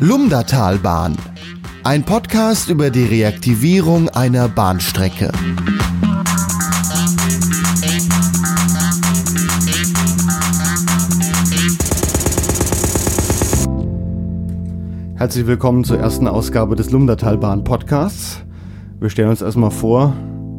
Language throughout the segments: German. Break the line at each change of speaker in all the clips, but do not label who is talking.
Lumdatalbahn. Ein Podcast über die Reaktivierung einer Bahnstrecke.
Herzlich willkommen zur ersten Ausgabe des Lumdatalbahn Podcasts. Wir stellen uns erstmal vor,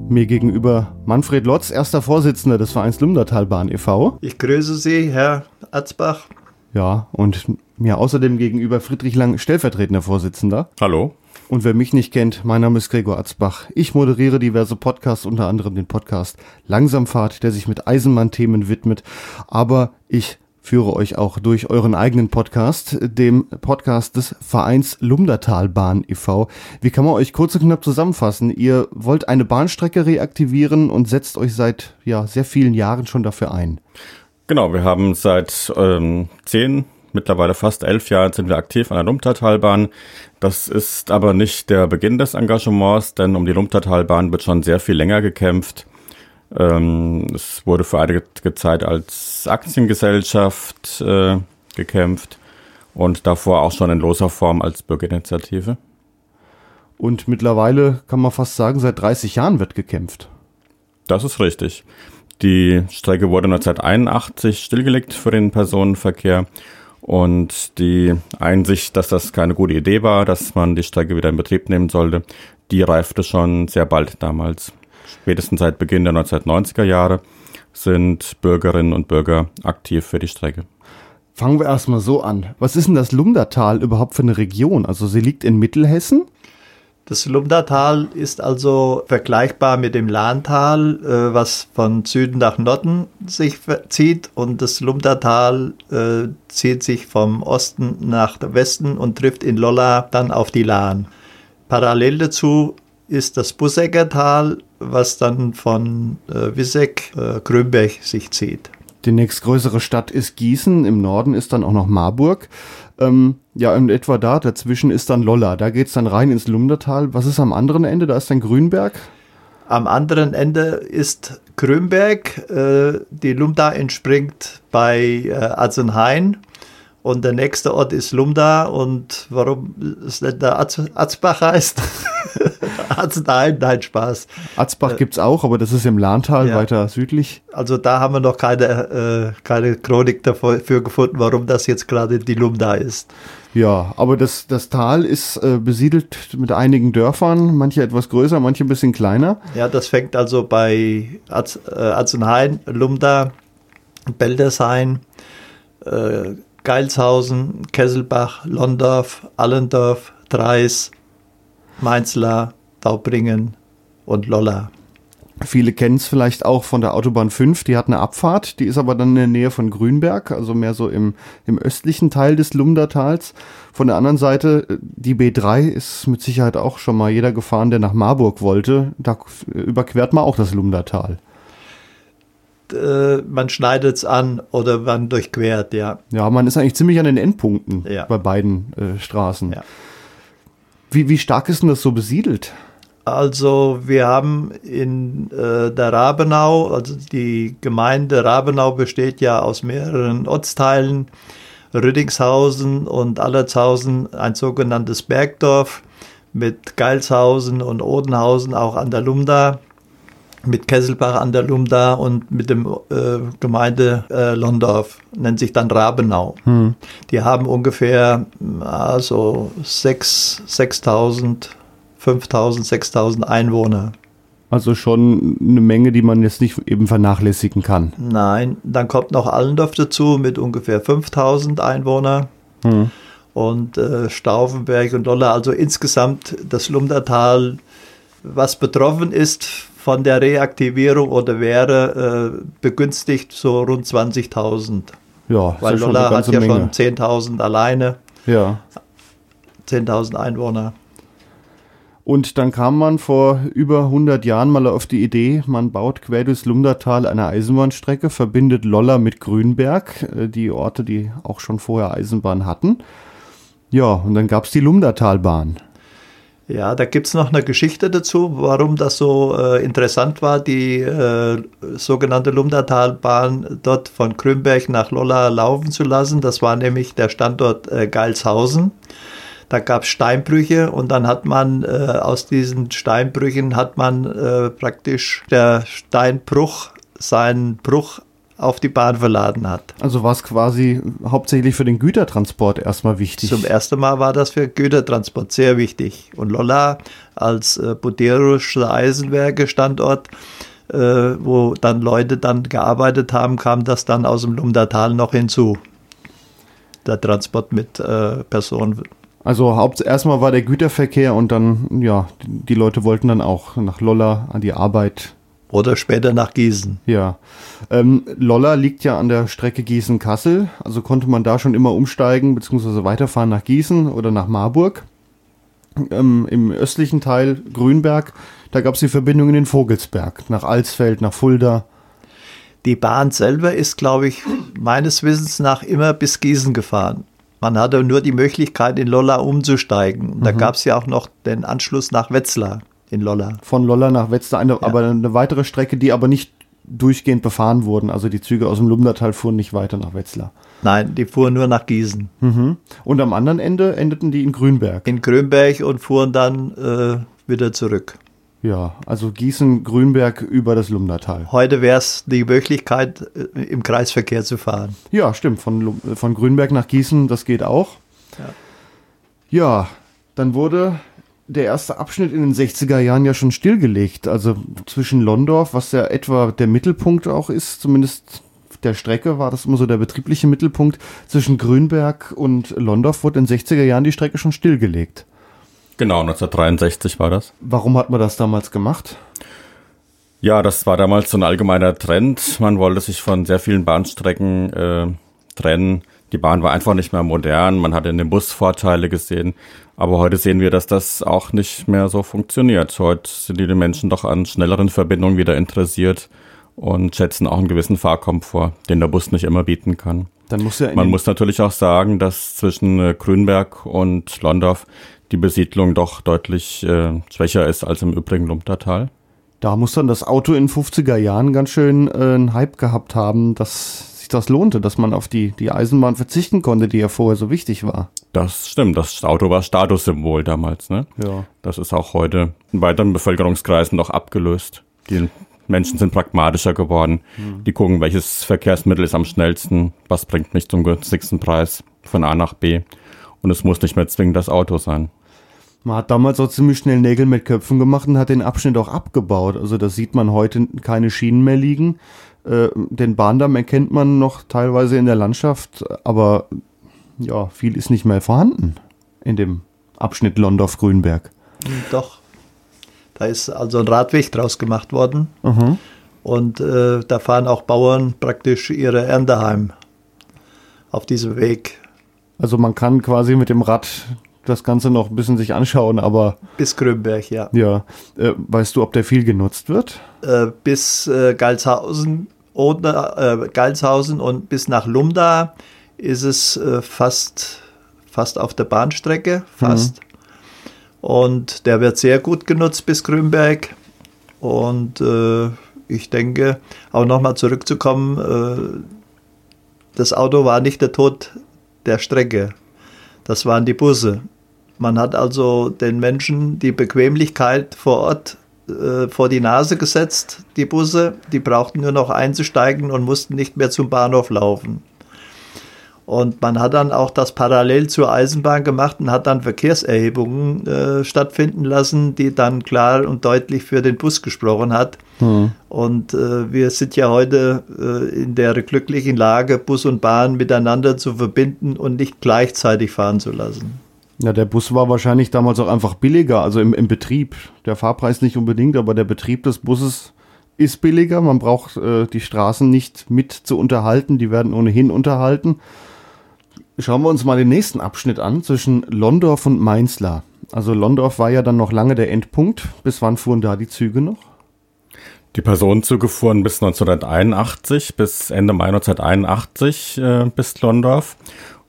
mir gegenüber Manfred Lotz, erster Vorsitzender des Vereins Lumdatalbahn e.V.
Ich grüße Sie, Herr Atzbach.
Ja, und mir außerdem gegenüber Friedrich Lang, stellvertretender Vorsitzender.
Hallo.
Und wer mich nicht kennt, mein Name ist Gregor Atzbach. Ich moderiere diverse Podcasts, unter anderem den Podcast Langsamfahrt, der sich mit Eisenbahnthemen widmet. Aber ich führe euch auch durch euren eigenen Podcast, dem Podcast des Vereins Lumdatalbahn e.V. Wie kann man euch kurz und knapp zusammenfassen? Ihr wollt eine Bahnstrecke reaktivieren und setzt euch seit ja, sehr vielen Jahren schon dafür ein.
Genau, wir haben seit ähm, zehn, mittlerweile fast elf Jahren sind wir aktiv an der Lumtatalbahn. Das ist aber nicht der Beginn des Engagements, denn um die Lumtatalbahn wird schon sehr viel länger gekämpft. Ähm, es wurde für einige Zeit als Aktiengesellschaft äh, gekämpft und davor auch schon in loser Form als Bürgerinitiative.
Und mittlerweile kann man fast sagen, seit 30 Jahren wird gekämpft.
Das ist richtig. Die Strecke wurde 1981 stillgelegt für den Personenverkehr und die Einsicht, dass das keine gute Idee war, dass man die Strecke wieder in Betrieb nehmen sollte, die reifte schon sehr bald damals. Spätestens seit Beginn der 1990er Jahre sind Bürgerinnen und Bürger aktiv für die Strecke.
Fangen wir erstmal so an. Was ist denn das Lumdatal überhaupt für eine Region? Also sie liegt in Mittelhessen
das Lumdatal ist also vergleichbar mit dem Lahntal, äh, was von Süden nach Norden sich zieht. Und das Lumdatal äh, zieht sich vom Osten nach Westen und trifft in Lolla dann auf die Lahn. Parallel dazu ist das Bussecker was dann von äh, Wisseck, äh, Grünberg sich zieht.
Die nächstgrößere Stadt ist Gießen, im Norden ist dann auch noch Marburg. Ähm, ja, in etwa da, dazwischen ist dann Lolla. Da geht es dann rein ins Lumdertal. Was ist am anderen Ende? Da ist dann Grünberg.
Am anderen Ende ist Grünberg. Äh, die Lumda entspringt bei äh, Azenhain. Und der nächste Ort ist Lumda. Und warum es nicht der Atzbach heißt? Nein, nein, Spaß.
Atzbach äh, gibt es auch, aber das ist im Lahntal ja. weiter südlich.
Also da haben wir noch keine, äh, keine Chronik dafür gefunden, warum das jetzt gerade die Lumda ist.
Ja, aber das, das Tal ist äh, besiedelt mit einigen Dörfern, manche etwas größer, manche ein bisschen kleiner.
Ja, das fängt also bei Az, äh, Atzenhain, Lumda, Beldershain, äh, Geilshausen, Kesselbach, Londorf, Allendorf, Dreis, Mainzlar, Daubringen und Lolla.
Viele kennen es vielleicht auch von der Autobahn 5, die hat eine Abfahrt, die ist aber dann in der Nähe von Grünberg, also mehr so im, im östlichen Teil des Lumdertals. Von der anderen Seite, äh, die B3 ist mit Sicherheit auch schon mal jeder gefahren, der nach Marburg wollte. Da überquert man auch das Lumdertal.
Äh, man schneidet es an oder man durchquert, ja.
Ja, man ist eigentlich ziemlich an den Endpunkten ja. bei beiden äh, Straßen. Ja. Wie, wie stark ist denn das so besiedelt?
Also wir haben in äh, der Rabenau, also die Gemeinde Rabenau besteht ja aus mehreren Ortsteilen, Rüdingshausen und Allertshausen, ein sogenanntes Bergdorf mit Geilshausen und Odenhausen auch an der Lumda, mit Kesselbach an der Lumda und mit dem äh, Gemeinde äh, Londorf, nennt sich dann Rabenau. Hm. Die haben ungefähr also 6.000 5000, 6000 Einwohner.
Also schon eine Menge, die man jetzt nicht eben vernachlässigen kann.
Nein, dann kommt noch Allendorf dazu mit ungefähr 5000 Einwohner. Hm. Und äh, Stauffenberg und Lolla, also insgesamt das Lumdertal, was betroffen ist von der Reaktivierung oder wäre äh, begünstigt so rund 20.000. Ja, weil Lolla hat ja Menge. schon 10.000 alleine.
Ja.
10.000 Einwohner.
Und dann kam man vor über 100 Jahren mal auf die Idee, man baut quer durchs Lumdertal eine Eisenbahnstrecke, verbindet Lolla mit Grünberg, äh, die Orte, die auch schon vorher Eisenbahn hatten. Ja, und dann gab es die Lumdertalbahn.
Ja, da gibt es noch eine Geschichte dazu, warum das so äh, interessant war, die äh, sogenannte Lumdertalbahn dort von Grünberg nach Lolla laufen zu lassen. Das war nämlich der Standort äh, Geilshausen. Da gab es Steinbrüche und dann hat man äh, aus diesen Steinbrüchen hat man äh, praktisch der Steinbruch seinen Bruch auf die Bahn verladen hat.
Also war es quasi hauptsächlich für den Gütertransport erstmal wichtig.
Zum ersten Mal war das für Gütertransport sehr wichtig. Und Lolla als äh, buderischer Eisenwerke-Standort, äh, wo dann Leute dann gearbeitet haben, kam das dann aus dem Lumdatal noch hinzu. Der Transport mit äh, Personen.
Also haupt erstmal war der Güterverkehr und dann, ja, die Leute wollten dann auch nach Lolla an die Arbeit
oder später nach Gießen.
Ja. Ähm, Lolla liegt ja an der Strecke Gießen-Kassel, also konnte man da schon immer umsteigen bzw. weiterfahren nach Gießen oder nach Marburg. Ähm, Im östlichen Teil Grünberg, da gab es die Verbindung in den Vogelsberg, nach Alsfeld, nach Fulda.
Die Bahn selber ist, glaube ich, meines Wissens nach immer bis Gießen gefahren. Man hatte nur die Möglichkeit, in Lolla umzusteigen. Und da mhm. gab es ja auch noch den Anschluss nach Wetzlar in Lolla.
Von Lolla nach Wetzlar, eine, ja. aber eine weitere Strecke, die aber nicht durchgehend befahren wurden. Also die Züge aus dem Lumdertal fuhren nicht weiter nach Wetzlar.
Nein, die fuhren nur nach Gießen.
Mhm. Und am anderen Ende endeten die in Grünberg.
In Grünberg und fuhren dann äh, wieder zurück.
Ja, also Gießen, Grünberg über das Lumdertal.
Heute wäre es die Möglichkeit, äh, im Kreisverkehr zu fahren.
Ja, stimmt. Von, von Grünberg nach Gießen, das geht auch. Ja, ja dann wurde der erste Abschnitt in den 60er Jahren ja schon stillgelegt. Also zwischen Londorf, was ja etwa der Mittelpunkt auch ist, zumindest der Strecke war das immer so der betriebliche Mittelpunkt. Zwischen Grünberg und Londorf wurde in den 60er Jahren die Strecke schon stillgelegt.
Genau, 1963 war das.
Warum hat man das damals gemacht?
Ja, das war damals so ein allgemeiner Trend. Man wollte sich von sehr vielen Bahnstrecken äh, trennen. Die Bahn war einfach nicht mehr modern. Man hatte in dem Bus Vorteile gesehen. Aber heute sehen wir, dass das auch nicht mehr so funktioniert. Heute sind die Menschen doch an schnelleren Verbindungen wieder interessiert und schätzen auch einen gewissen Fahrkomfort, den der Bus nicht immer bieten kann. Muss ja Man muss natürlich auch sagen, dass zwischen äh, Grünberg und Londorf die Besiedlung doch deutlich äh, schwächer ist als im übrigen Lumtertal.
Da muss dann das Auto in 50er Jahren ganz schön äh, einen Hype gehabt haben, dass sich das lohnte, dass man auf die, die Eisenbahn verzichten konnte, die ja vorher so wichtig war.
Das stimmt, das Auto war Statussymbol damals, ne?
Ja.
Das ist auch heute in weiteren Bevölkerungskreisen noch abgelöst. Die Menschen sind pragmatischer geworden. Mhm. Die gucken, welches Verkehrsmittel ist am schnellsten, was bringt mich zum günstigsten Preis von A nach B. Und es muss nicht mehr zwingend das Auto sein.
Man hat damals auch ziemlich schnell Nägel mit Köpfen gemacht und hat den Abschnitt auch abgebaut. Also da sieht man heute keine Schienen mehr liegen. Äh, den Bahndamm erkennt man noch teilweise in der Landschaft, aber ja, viel ist nicht mehr vorhanden in dem Abschnitt Londorf-Grünberg.
Doch. Da ist also ein Radweg draus gemacht worden. Mhm. Und äh, da fahren auch Bauern praktisch ihre Ernte heim auf diesem Weg.
Also man kann quasi mit dem Rad das Ganze noch ein bisschen sich anschauen, aber.
Bis Grünberg, ja.
Ja. Äh, weißt du, ob der viel genutzt wird?
Äh, bis äh, Galshausen, oder, äh, Galshausen und bis nach Lumda ist es äh, fast, fast auf der Bahnstrecke, fast. Mhm. Und der wird sehr gut genutzt bis Grünberg. Und äh, ich denke, auch nochmal zurückzukommen, das Auto war nicht der Tod der Strecke. Das waren die Busse. Man hat also den Menschen die Bequemlichkeit vor Ort äh, vor die Nase gesetzt, die Busse. Die brauchten nur noch einzusteigen und mussten nicht mehr zum Bahnhof laufen. Und man hat dann auch das parallel zur Eisenbahn gemacht und hat dann Verkehrserhebungen äh, stattfinden lassen, die dann klar und deutlich für den Bus gesprochen hat. Mhm. Und äh, wir sind ja heute äh, in der glücklichen Lage, Bus und Bahn miteinander zu verbinden und nicht gleichzeitig fahren zu lassen.
Ja, der Bus war wahrscheinlich damals auch einfach billiger, also im, im Betrieb. Der Fahrpreis nicht unbedingt, aber der Betrieb des Busses ist billiger. Man braucht äh, die Straßen nicht mit zu unterhalten, die werden ohnehin unterhalten. Schauen wir uns mal den nächsten Abschnitt an zwischen Londorf und Mainzlar. Also Londorf war ja dann noch lange der Endpunkt. Bis wann fuhren da die Züge noch?
Die Personenzüge fuhren bis 1981, bis Ende Mai 1981 äh, bis Londorf.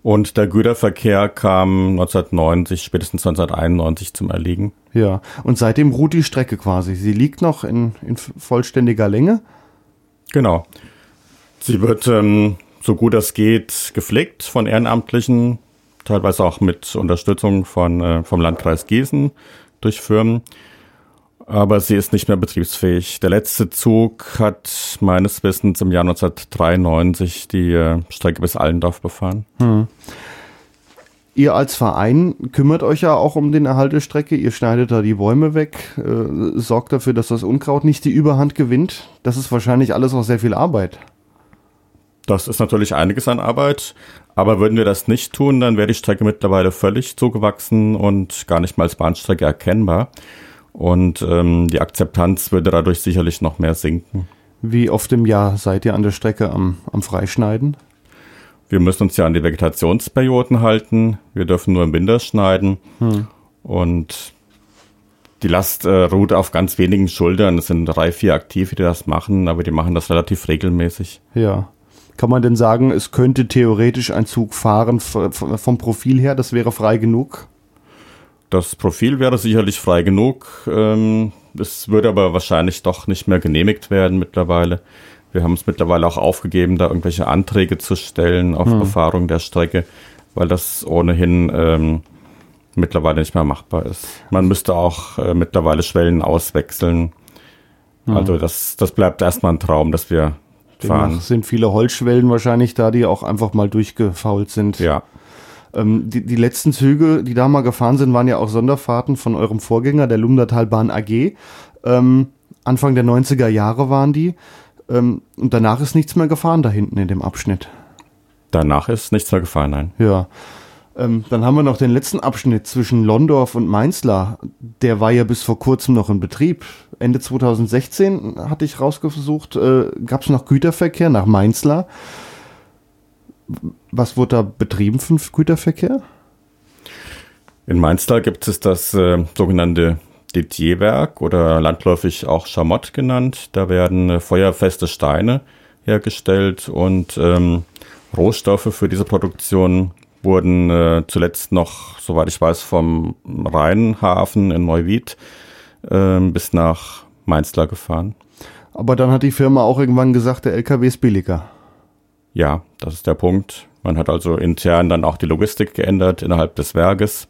Und der Güterverkehr kam 1990, spätestens 1991 zum Erliegen.
Ja, und seitdem ruht die Strecke quasi. Sie liegt noch in, in vollständiger Länge.
Genau. Sie wird ähm, so gut es geht gepflegt von ehrenamtlichen teilweise auch mit Unterstützung von, äh, vom Landkreis Gießen durch Firmen. Aber sie ist nicht mehr betriebsfähig. Der letzte Zug hat meines Wissens im Jahr 1993 die äh, Strecke bis Allendorf befahren. Hm.
Ihr als Verein kümmert euch ja auch um den Erhalt der Strecke. Ihr schneidet da die Bäume weg, äh, sorgt dafür, dass das Unkraut nicht die Überhand gewinnt. Das ist wahrscheinlich alles auch sehr viel Arbeit.
Das ist natürlich einiges an Arbeit, aber würden wir das nicht tun, dann wäre die Strecke mittlerweile völlig zugewachsen und gar nicht mal als Bahnstrecke erkennbar. Und ähm, die Akzeptanz würde dadurch sicherlich noch mehr sinken.
Wie oft im Jahr seid ihr an der Strecke am, am Freischneiden?
Wir müssen uns ja an die Vegetationsperioden halten. Wir dürfen nur im Winter schneiden. Hm. Und die Last äh, ruht auf ganz wenigen Schultern. Es sind drei, vier Aktive, die das machen, aber die machen das relativ regelmäßig.
Ja. Kann man denn sagen, es könnte theoretisch ein Zug fahren vom Profil her? Das wäre frei genug?
Das Profil wäre sicherlich frei genug. Ähm, es würde aber wahrscheinlich doch nicht mehr genehmigt werden mittlerweile. Wir haben es mittlerweile auch aufgegeben, da irgendwelche Anträge zu stellen auf hm. Befahrung der Strecke, weil das ohnehin ähm, mittlerweile nicht mehr machbar ist. Man müsste auch äh, mittlerweile Schwellen auswechseln. Hm. Also das, das bleibt erstmal ein Traum, dass wir fahren.
sind viele Holzschwellen wahrscheinlich da, die auch einfach mal durchgefault sind.
Ja.
Ähm, die, die letzten Züge, die da mal gefahren sind, waren ja auch Sonderfahrten von eurem Vorgänger, der Lumdatalbahn AG. Ähm, Anfang der 90er Jahre waren die. Ähm, und danach ist nichts mehr gefahren da hinten in dem Abschnitt.
Danach ist nichts mehr gefahren, nein.
Ja. Ähm, dann haben wir noch den letzten Abschnitt zwischen Londorf und Mainzlar. Der war ja bis vor kurzem noch in Betrieb. Ende 2016 hatte ich rausgesucht, äh, gab es noch Güterverkehr nach Mainzlar. Was wurde da betrieben für Güterverkehr?
In Mainzlar gibt es das äh, sogenannte Detierwerk oder landläufig auch Schamott genannt. Da werden äh, feuerfeste Steine hergestellt und ähm, Rohstoffe für diese Produktion wurden äh, zuletzt noch, soweit ich weiß, vom Rheinhafen in Neuwied äh, bis nach Mainzlar gefahren.
Aber dann hat die Firma auch irgendwann gesagt, der LKW ist billiger.
Ja, das ist der Punkt. Man hat also intern dann auch die Logistik geändert innerhalb des Werkes.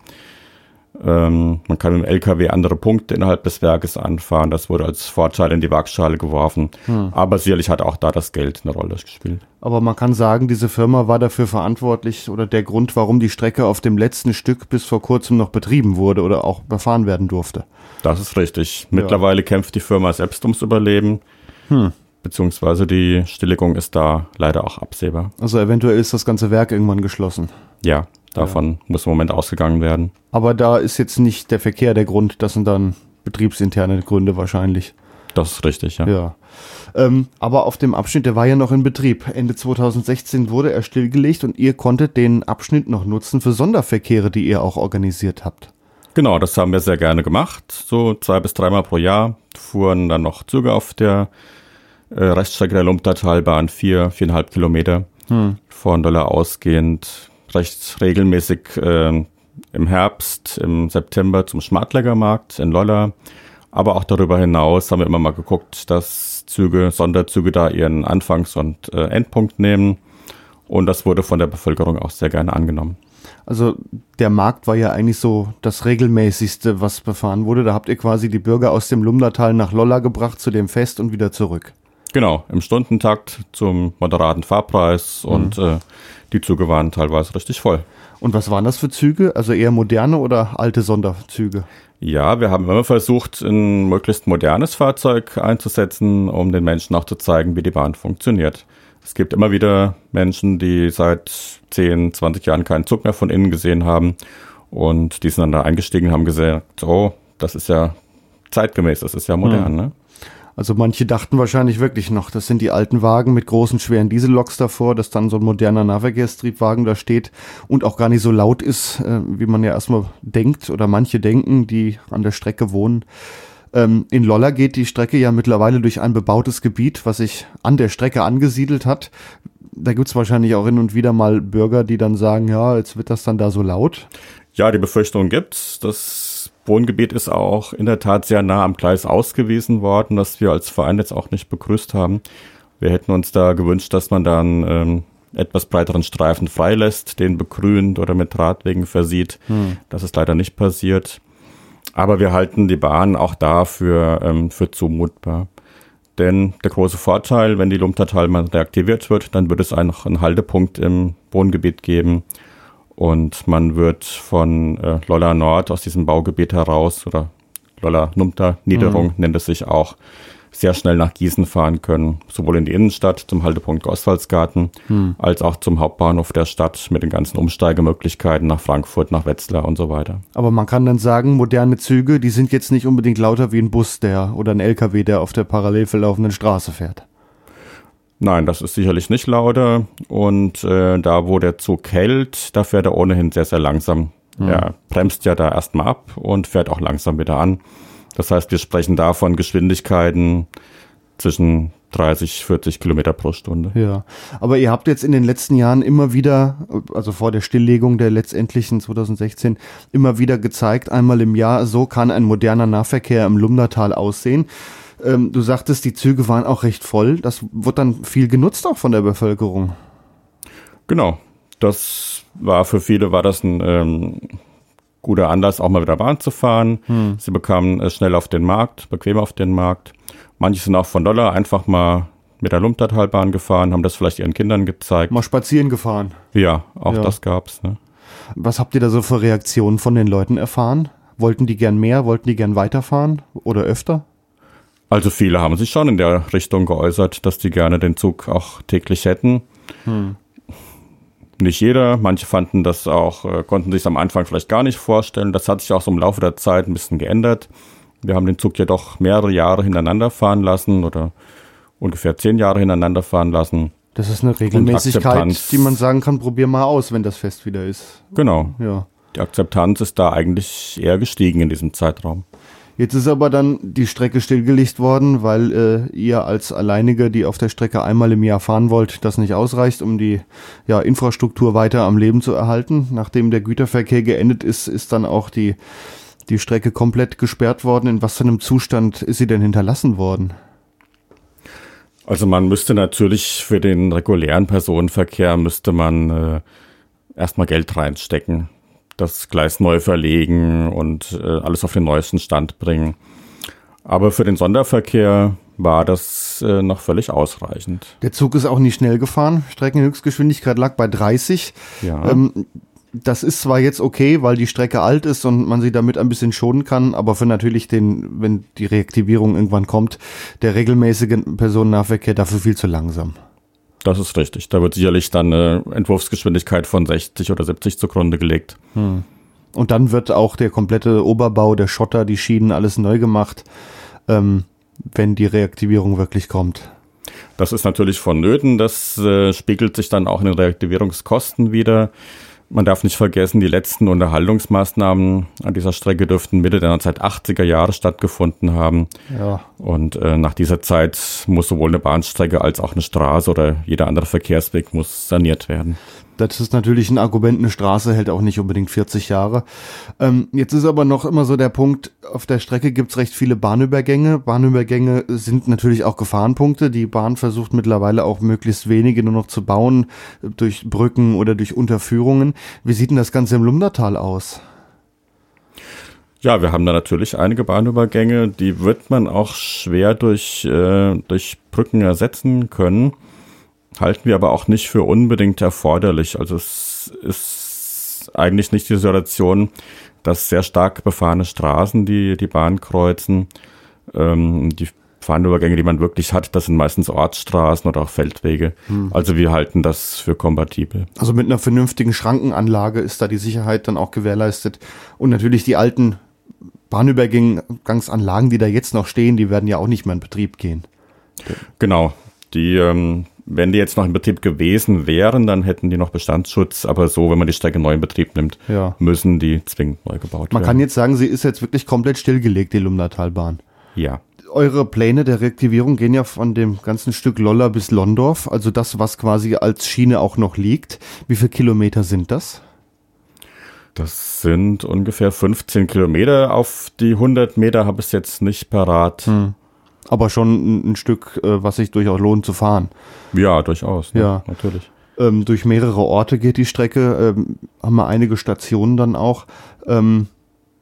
Ähm, man kann mit dem LKW andere Punkte innerhalb des Werkes anfahren. Das wurde als Vorteil in die Waagschale geworfen. Hm. Aber sicherlich hat auch da das Geld eine Rolle gespielt.
Aber man kann sagen, diese Firma war dafür verantwortlich oder der Grund, warum die Strecke auf dem letzten Stück bis vor kurzem noch betrieben wurde oder auch befahren werden durfte.
Das ist richtig. Mittlerweile ja. kämpft die Firma selbst ums Überleben. Hm. Beziehungsweise die Stilllegung ist da leider auch absehbar.
Also eventuell ist das ganze Werk irgendwann geschlossen.
Ja, Davon ja. muss im Moment ausgegangen werden.
Aber da ist jetzt nicht der Verkehr der Grund, das sind dann betriebsinterne Gründe wahrscheinlich.
Das ist richtig, ja.
Ja. Ähm, aber auf dem Abschnitt, der war ja noch in Betrieb. Ende 2016 wurde er stillgelegt und ihr konntet den Abschnitt noch nutzen für Sonderverkehre, die ihr auch organisiert habt.
Genau, das haben wir sehr gerne gemacht. So zwei bis dreimal pro Jahr fuhren dann noch Züge auf der äh, Reststrecke der Lumptertalbahn, vier, viereinhalb Kilometer hm. von Dollar ausgehend recht regelmäßig äh, im Herbst, im September zum Schmartlägermarkt in Lolla. Aber auch darüber hinaus haben wir immer mal geguckt, dass Züge, Sonderzüge da ihren Anfangs- und äh, Endpunkt nehmen. Und das wurde von der Bevölkerung auch sehr gerne angenommen.
Also der Markt war ja eigentlich so das regelmäßigste, was befahren wurde. Da habt ihr quasi die Bürger aus dem Lumlertal nach Lolla gebracht zu dem Fest und wieder zurück.
Genau, im Stundentakt zum moderaten Fahrpreis mhm. und äh, die Züge waren teilweise richtig voll.
Und was waren das für Züge? Also eher moderne oder alte Sonderzüge?
Ja, wir haben immer versucht, ein möglichst modernes Fahrzeug einzusetzen, um den Menschen auch zu zeigen, wie die Bahn funktioniert. Es gibt immer wieder Menschen, die seit 10, 20 Jahren keinen Zug mehr von innen gesehen haben und die sind dann da eingestiegen und haben gesagt, oh, das ist ja zeitgemäß, das ist ja modern, mhm. ne?
Also manche dachten wahrscheinlich wirklich noch, das sind die alten Wagen mit großen, schweren Dieselloks davor, dass dann so ein moderner Nahverkehrstriebwagen da steht und auch gar nicht so laut ist, äh, wie man ja erstmal denkt oder manche denken, die an der Strecke wohnen. Ähm, in Lolla geht die Strecke ja mittlerweile durch ein bebautes Gebiet, was sich an der Strecke angesiedelt hat. Da gibt's wahrscheinlich auch hin und wieder mal Bürger, die dann sagen, ja, jetzt wird das dann da so laut.
Ja, die Befürchtung gibt's. Das Wohngebiet ist auch in der Tat sehr nah am Gleis ausgewiesen worden, was wir als Verein jetzt auch nicht begrüßt haben. Wir hätten uns da gewünscht, dass man dann ähm, etwas breiteren Streifen freilässt, den begrünt oder mit Radwegen versieht. Hm. Das ist leider nicht passiert. Aber wir halten die Bahn auch da für, ähm, für zumutbar. Denn der große Vorteil, wenn die Lumtertalbahn reaktiviert wird, dann wird es einen Haltepunkt im Wohngebiet geben. Und man wird von äh, Lolla Nord aus diesem Baugebiet heraus oder Lolla Numter Niederung mhm. nennt es sich auch, sehr schnell nach Gießen fahren können, sowohl in die Innenstadt zum Haltepunkt Oswaldsgarten, hm. als auch zum Hauptbahnhof der Stadt mit den ganzen Umsteigemöglichkeiten nach Frankfurt, nach Wetzlar und so weiter.
Aber man kann dann sagen, moderne Züge, die sind jetzt nicht unbedingt lauter wie ein Bus, der oder ein LKW, der auf der parallel verlaufenden Straße fährt.
Nein, das ist sicherlich nicht lauter. Und äh, da, wo der Zug hält, da fährt er ohnehin sehr, sehr langsam. Hm. Er bremst ja da erstmal ab und fährt auch langsam wieder an. Das heißt, wir sprechen da von Geschwindigkeiten zwischen 30, 40 Kilometer pro Stunde.
Ja, aber ihr habt jetzt in den letzten Jahren immer wieder, also vor der Stilllegung der letztendlichen 2016, immer wieder gezeigt, einmal im Jahr, so kann ein moderner Nahverkehr im Lumdertal aussehen. Ähm, du sagtest, die Züge waren auch recht voll. Das wird dann viel genutzt auch von der Bevölkerung.
Genau. Das war für viele war das ein ähm, guter Anlass, auch mal wieder Bahn zu fahren. Hm. Sie bekamen es schnell auf den Markt, bequem auf den Markt. Manche sind auch von Dollar einfach mal mit der Lumptertalbahn gefahren, haben das vielleicht ihren Kindern gezeigt.
Mal spazieren gefahren.
Ja, auch ja. das gab's. Ne?
Was habt ihr da so für Reaktionen von den Leuten erfahren? Wollten die gern mehr? Wollten die gern weiterfahren oder öfter?
Also viele haben sich schon in der Richtung geäußert, dass die gerne den Zug auch täglich hätten. Hm nicht jeder. Manche fanden das auch, äh, konnten sich am Anfang vielleicht gar nicht vorstellen. Das hat sich auch so im Laufe der Zeit ein bisschen geändert. Wir haben den Zug ja doch mehrere Jahre hintereinander fahren lassen oder ungefähr zehn Jahre hintereinander fahren lassen.
Das ist eine Regelmäßigkeit, die man sagen kann, probier mal aus, wenn das Fest wieder ist.
Genau. Ja. Die Akzeptanz ist da eigentlich eher gestiegen in diesem Zeitraum.
Jetzt ist aber dann die Strecke stillgelegt worden, weil äh, ihr als Alleinige, die auf der Strecke einmal im Jahr fahren wollt, das nicht ausreicht, um die ja, Infrastruktur weiter am Leben zu erhalten. Nachdem der Güterverkehr geendet ist, ist dann auch die, die Strecke komplett gesperrt worden. In was für einem Zustand ist sie denn hinterlassen worden?
Also man müsste natürlich für den regulären Personenverkehr müsste man äh, erstmal Geld reinstecken das Gleis neu verlegen und äh, alles auf den neuesten Stand bringen. Aber für den Sonderverkehr war das äh, noch völlig ausreichend.
Der Zug ist auch nicht schnell gefahren. Streckenhöchstgeschwindigkeit lag bei 30. Ja. Ähm, das ist zwar jetzt okay, weil die Strecke alt ist und man sie damit ein bisschen schonen kann, aber für natürlich den, wenn die Reaktivierung irgendwann kommt, der regelmäßige Personennahverkehr dafür viel zu langsam.
Das ist richtig. Da wird sicherlich dann eine Entwurfsgeschwindigkeit von 60 oder 70 zugrunde gelegt. Hm.
Und dann wird auch der komplette Oberbau, der Schotter, die Schienen, alles neu gemacht, ähm, wenn die Reaktivierung wirklich kommt.
Das ist natürlich vonnöten. Das äh, spiegelt sich dann auch in den Reaktivierungskosten wieder. Man darf nicht vergessen, die letzten Unterhaltungsmaßnahmen an dieser Strecke dürften Mitte der 1980er Jahre stattgefunden haben. Ja. Und äh, nach dieser Zeit muss sowohl eine Bahnstrecke als auch eine Straße oder jeder andere Verkehrsweg muss saniert werden.
Das ist natürlich ein Argument, eine Straße hält auch nicht unbedingt 40 Jahre. Ähm, jetzt ist aber noch immer so der Punkt, auf der Strecke gibt's recht viele Bahnübergänge. Bahnübergänge sind natürlich auch Gefahrenpunkte. Die Bahn versucht mittlerweile auch möglichst wenige nur noch zu bauen, durch Brücken oder durch Unterführungen. Wie sieht denn das Ganze im Lumdertal aus?
Ja, wir haben da natürlich einige Bahnübergänge, die wird man auch schwer durch, äh, durch Brücken ersetzen können halten wir aber auch nicht für unbedingt erforderlich. Also es ist eigentlich nicht die Situation, dass sehr stark befahrene Straßen die, die Bahn kreuzen. Ähm, die Fahnenübergänge, die man wirklich hat, das sind meistens Ortsstraßen oder auch Feldwege. Hm. Also wir halten das für kompatibel.
Also mit einer vernünftigen Schrankenanlage ist da die Sicherheit dann auch gewährleistet. Und natürlich die alten Bahnübergangsanlagen, die da jetzt noch stehen, die werden ja auch nicht mehr in Betrieb gehen.
Genau. Die ähm, wenn die jetzt noch in Betrieb gewesen wären, dann hätten die noch Bestandsschutz. Aber so, wenn man die Strecke neu in Betrieb nimmt, ja. müssen die zwingend neu gebaut man werden.
Man kann jetzt sagen, sie ist jetzt wirklich komplett stillgelegt, die Lumnatalbahn.
Ja.
Eure Pläne der Reaktivierung gehen ja von dem ganzen Stück Lolla bis Londorf, also das, was quasi als Schiene auch noch liegt. Wie viele Kilometer sind das?
Das sind ungefähr 15 Kilometer. Auf die 100 Meter habe ich es jetzt nicht parat. Hm
aber schon ein, ein Stück, äh, was sich durchaus lohnt zu fahren.
Ja, durchaus. Ne? Ja, natürlich.
Ähm, durch mehrere Orte geht die Strecke, ähm, haben wir einige Stationen dann auch. Ähm,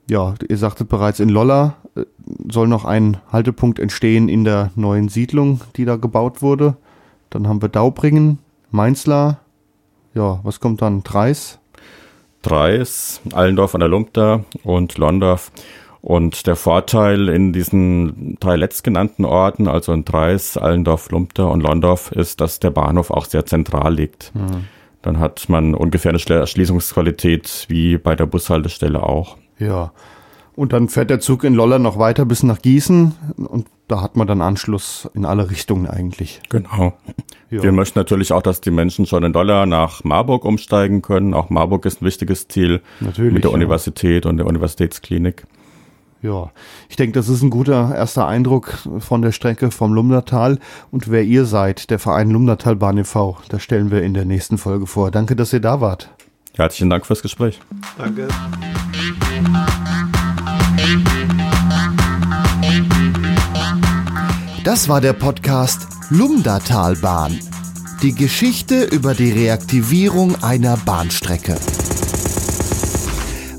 ja, ihr sagtet bereits, in Lolla äh, soll noch ein Haltepunkt entstehen in der neuen Siedlung, die da gebaut wurde. Dann haben wir Daubringen, Mainzlar. Ja, was kommt dann? Dreis?
Dreis, Allendorf an der Lumpter und Londorf. Und der Vorteil in diesen drei letztgenannten Orten, also in Dreis, Allendorf, Lumpter und Londorf, ist, dass der Bahnhof auch sehr zentral liegt. Mhm. Dann hat man ungefähr eine Erschließungsqualität wie bei der Bushaltestelle auch.
Ja. Und dann fährt der Zug in Loller noch weiter bis nach Gießen und da hat man dann Anschluss in alle Richtungen eigentlich.
Genau. Ja. Wir möchten natürlich auch, dass die Menschen schon in Loller nach Marburg umsteigen können. Auch Marburg ist ein wichtiges Ziel. Natürlich. Mit der ja. Universität und der Universitätsklinik.
Ja, ich denke, das ist ein guter erster Eindruck von der Strecke vom Lumnertal. Und wer ihr seid, der Verein Lumnertal Bahn e.V., das stellen wir in der nächsten Folge vor. Danke, dass ihr da wart.
Herzlichen Dank fürs Gespräch.
Danke.
Das war der Podcast Lumdatalbahn. Die Geschichte über die Reaktivierung einer Bahnstrecke.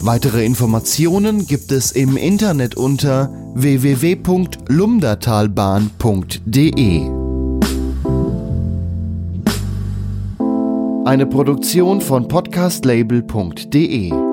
Weitere Informationen gibt es im Internet unter www.lumdatalbahn.de. Eine Produktion von podcastlabel.de